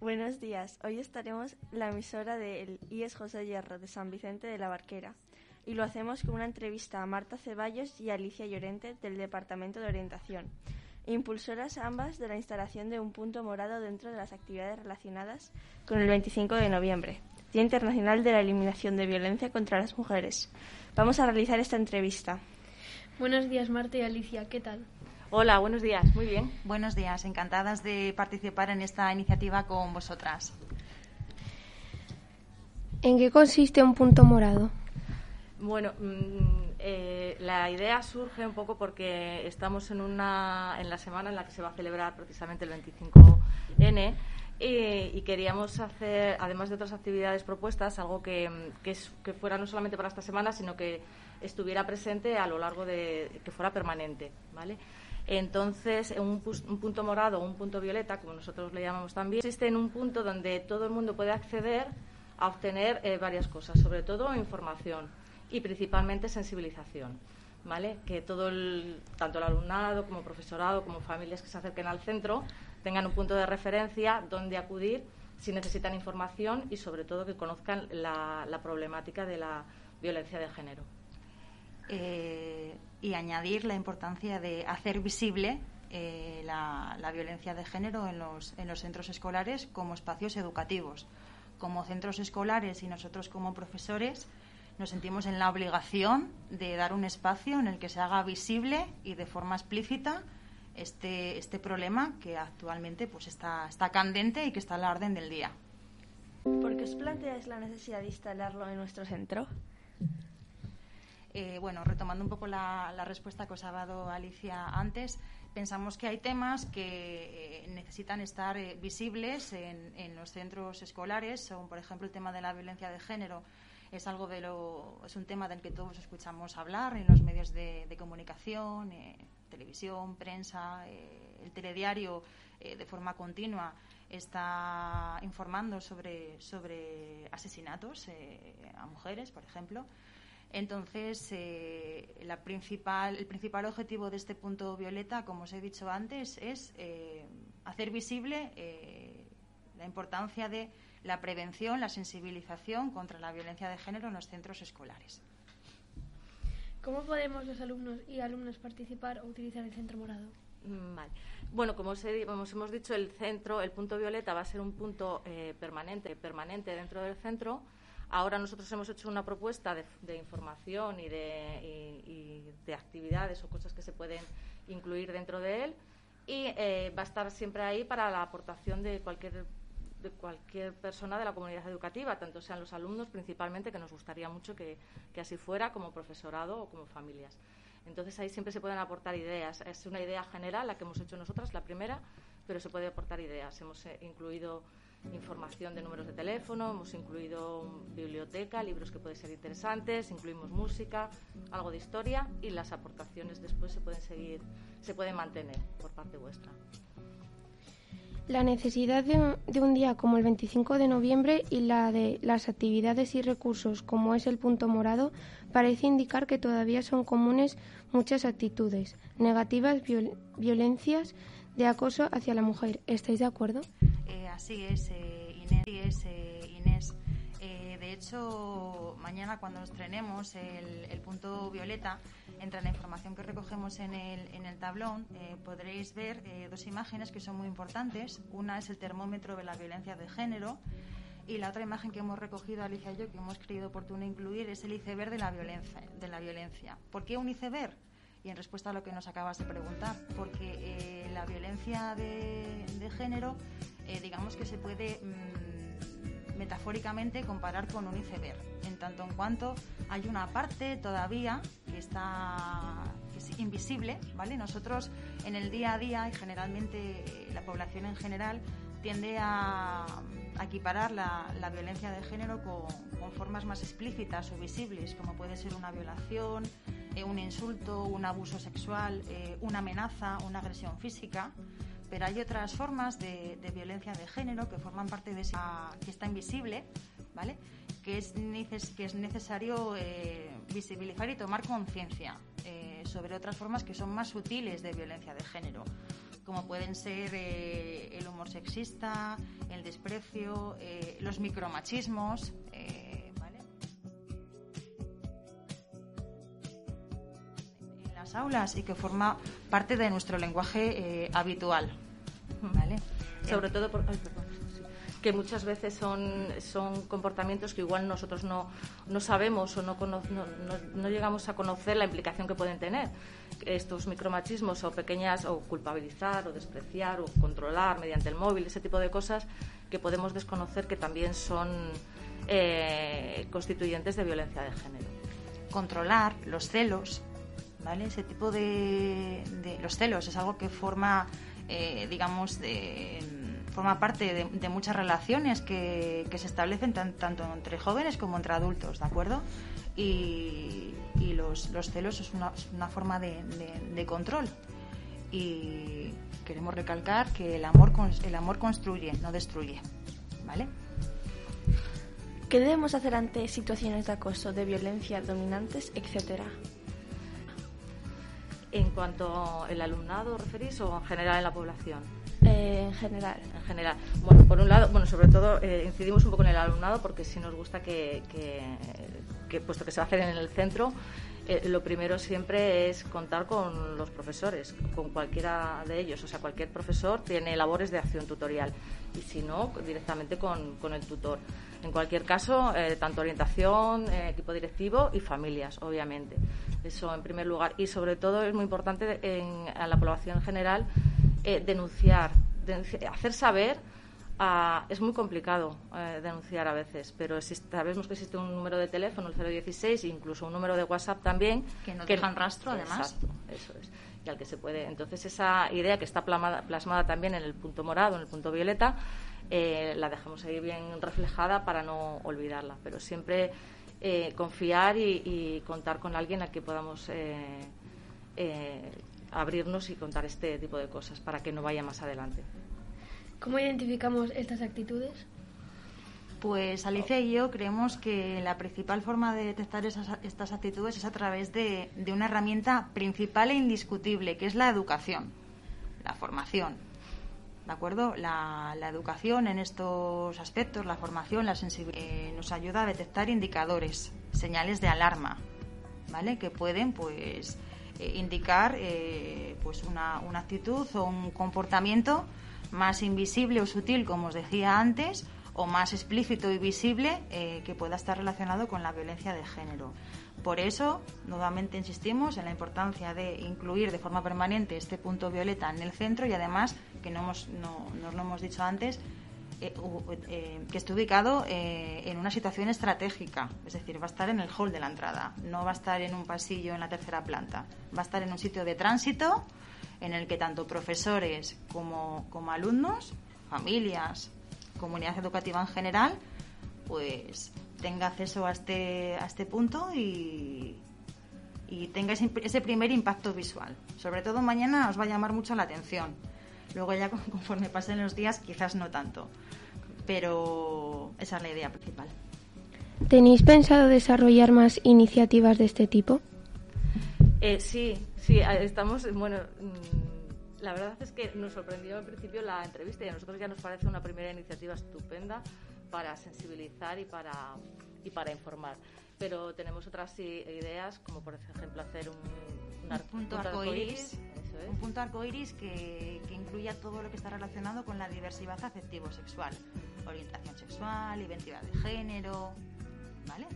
Buenos días. Hoy estaremos en la emisora del IES José Hierro de San Vicente de la Barquera y lo hacemos con una entrevista a Marta Ceballos y Alicia Llorente del Departamento de Orientación, impulsoras ambas de la instalación de un punto morado dentro de las actividades relacionadas con el 25 de noviembre, Día Internacional de la Eliminación de Violencia contra las Mujeres. Vamos a realizar esta entrevista. Buenos días, Marta y Alicia. ¿Qué tal? Hola, buenos días. Muy bien. Buenos días. Encantadas de participar en esta iniciativa con vosotras. ¿En qué consiste un punto morado? Bueno, mm, eh, la idea surge un poco porque estamos en, una, en la semana en la que se va a celebrar precisamente el 25N y, queríamos hacer, además de otras actividades propuestas, algo que, que, que, fuera no solamente para esta semana, sino que estuviera presente a lo largo de, que fuera permanente, ¿vale? Entonces, un, un punto morado o un punto violeta, como nosotros le llamamos también, existe en un punto donde todo el mundo puede acceder a obtener eh, varias cosas, sobre todo información y principalmente sensibilización. ¿Vale? Que todo el, tanto el alumnado como profesorado como familias que se acerquen al centro tengan un punto de referencia donde acudir si necesitan información y sobre todo que conozcan la, problemática de la violencia de género. Eh, y añadir la importancia de hacer visible eh, la, la, violencia de género en los, en los centros escolares como espacios educativos. Como centros escolares y nosotros como profesores nos sentimos en la obligación de dar un espacio en el que se haga visible y de forma explícita este, este problema que actualmente pues está, está candente y que está a la orden del día. ¿Por qué os planteáis la necesidad de instalarlo en nuestro centro? Eh, bueno, retomando un poco la, respuesta que os ha dado Alicia antes, pensamos que hay temas que eh, necesitan estar eh, visibles en, en, los centros escolares, como por ejemplo el tema de la violencia de género es algo de lo, es un tema del que todos escuchamos hablar en los medios de, comunicación, eh, televisión, prensa, eh, el telediario eh, de forma continua está informando sobre, sobre asesinatos a mujeres, por ejemplo. Entonces, la principal, el principal objetivo de este punto violeta, como os he dicho antes, es hacer visible la importancia de la prevención, la sensibilización contra la violencia de género en los centros escolares. ¿Cómo podemos los alumnos y alumnas participar o utilizar el centro morado? Mm, bueno, como os, hemos dicho, el centro, el punto violeta va a ser un punto eh, permanente, permanente dentro del centro. Ahora nosotros hemos hecho una propuesta de, información y de, de, actividades o cosas que se pueden incluir dentro de él y eh, va a estar siempre ahí para la aportación de cualquier cualquier persona de la comunidad educativa, tanto sean los alumnos principalmente, que nos gustaría mucho que, así fuera, como profesorado o como familias. Entonces ahí siempre se pueden aportar ideas. Es una idea general la que hemos hecho nosotras, la primera, pero se puede aportar ideas. Hemos eh, incluido información de números de teléfono, hemos incluido biblioteca, libros que pueden ser interesantes, incluimos música, algo de historia y las aportaciones después se pueden seguir, se pueden mantener por parte vuestra. La necesidad de un, día como el 25 de noviembre y la de las actividades y recursos como es el punto morado parece indicar que todavía son comunes muchas actitudes negativas, violencias de acoso hacia la mujer. ¿Estáis de acuerdo? Eh, así es, eh, Inés. Eh, Inés. de hecho, mañana cuando estrenemos el, el punto violeta, entre la información que recogemos en el, en el tablón eh, podréis ver eh, dos imágenes que son muy importantes. Una es el termómetro de la violencia de género y la otra imagen que hemos recogido Alicia y yo, que hemos creído oportuno incluir, es el iceberg de la violencia. De la violencia. ¿Por qué un iceberg? Y en respuesta a lo que nos acabas de preguntar, porque eh, la violencia de, género, digamos que se puede... Mm, metafóricamente comparar con un iceberg, en tanto en cuanto hay una parte todavía que está es invisible, ¿vale? Nosotros en el día a día y generalmente la población en general tiende a, equiparar la, violencia de género con, formas más explícitas o visibles, como puede ser una violación, eh, un insulto, un abuso sexual, eh, una amenaza, una agresión física pero hay otras formas de, violencia de género que forman parte de esa que está invisible, ¿vale? Que es, que es necesario eh, visibilizar y tomar conciencia. eh, sobre otras formas que son más sutiles de violencia de género, como pueden ser eh, el humor sexista, el desprecio, los micromachismos. Aulas y que forma parte de nuestro lenguaje habitual. ¿vale? Sobre todo por que muchas veces son, son comportamientos que igual nosotros no, no sabemos o no, no, no, llegamos a conocer la implicación que pueden tener. Estos micromachismos o pequeñas, o culpabilizar o despreciar o controlar mediante el móvil, ese tipo de cosas que podemos desconocer que también son eh, constituyentes de violencia de género. Controlar los celos, Ese tipo de, de los celos es algo que forma, eh, digamos, de forma parte de, muchas relaciones que, se establecen tanto entre jóvenes como entre adultos, ¿de acuerdo? Y, los, celos es una, forma de, control. Y queremos recalcar que el amor, el amor construye, no destruye, ¿vale? ¿Qué debemos hacer ante situaciones de acoso, de violencia, dominantes, etcétera? En cuanto al alumnado, ¿referís o en general en la población? Eh, en general. En general. Bueno, por un lado, bueno, sobre todo eh, incidimos un poco en el alumnado porque sí nos gusta que, que, puesto que se va a hacer en el centro, eh, lo primero siempre es contar con los profesores, con cualquiera de ellos. O sea, cualquier profesor tiene labores de acción tutorial y si no, directamente con, el tutor. En cualquier caso, tanto orientación, equipo directivo y familias, obviamente. Eso en primer lugar. Y sobre todo es muy importante en, a la población en general eh, denunciar, hacer saber. Ah, es muy complicado eh, denunciar a veces, pero sabemos que existe un número de teléfono, el 016, incluso un número de WhatsApp también. Que no dejan rastro, además. eso es. Y al que se puede. Entonces, esa idea que está plasmada, también en el punto morado, en el punto violeta, eh, la dejamos ahí bien reflejada para no olvidarla. Pero siempre confiar y, y, contar con alguien al que podamos abrirnos y contar este tipo de cosas para que no vaya más adelante. ¿Cómo identificamos estas actitudes? Pues Alicia y yo creemos que la principal forma de detectar esas, estas actitudes es a través de, una herramienta principal e indiscutible, que es la educación, la formación. ¿De acuerdo? La, educación en estos aspectos, la formación, la sensibilidad, eh, nos ayuda a detectar indicadores, señales de alarma, ¿vale? Que pueden, pues, eh, indicar eh, pues una, una, actitud o un comportamiento más invisible o sutil, como os decía antes, o más explícito y visible eh, que pueda estar relacionado con la violencia de género. Por eso, nuevamente insistimos en la importancia de incluir de forma permanente este punto violeta en el centro y además, que no, hemos, no nos lo hemos dicho antes, eh, eh, que esté ubicado eh, en una situación estratégica, es decir, va a estar en el hall de la entrada, no va a estar en un pasillo en la tercera planta, va a estar en un sitio de tránsito en el que tanto profesores como, como alumnos, familias, comunidad educativa en general, pues tenga acceso a este, a este punto y, y tenga ese, ese primer impacto visual. Sobre todo mañana os va a llamar mucho la atención Luego ya conforme pasen los días quizás no tanto, pero esa es la idea principal. ¿Tenéis pensado desarrollar más iniciativas de este tipo? Eh, sí, sí, estamos, bueno, mm, la verdad es que nos sorprendió al principio la entrevista y a nosotros ya nos parece una primera iniciativa estupenda para sensibilizar y para, y para informar. Pero tenemos otras ideas, como por ejemplo hacer un, un, punto arcoíris un punto arcoiris que, que incluya todo lo que está relacionado con la diversidad afectivo-sexual, orientación sexual, identidad de género, ¿vale?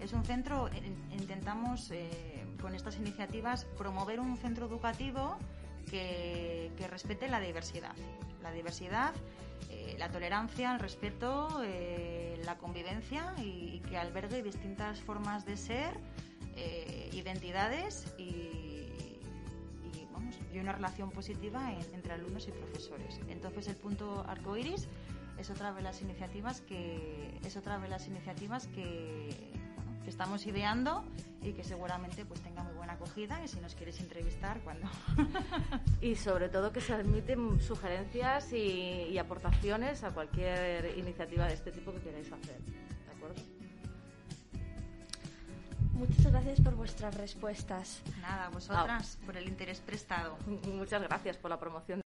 Es un centro, intentamos eh, con estas iniciativas promover un centro educativo que, respete la diversidad. La diversidad, eh, la tolerancia, el respeto, eh, la convivencia y, que albergue distintas formas de ser, identidades y y una relación positiva entre alumnos y profesores. Entonces el punto arcoiris es otra de las iniciativas que es otra de las iniciativas que, estamos ideando y que seguramente pues tenga muy buena acogida y si nos quieres entrevistar cuando y sobre todo que se admiten sugerencias y, y aportaciones a cualquier iniciativa de este tipo que queráis hacer, ¿de acuerdo? Muchas gracias por vuestras respuestas. Nada, vosotras, por el interés prestado. Muchas gracias por la promoción.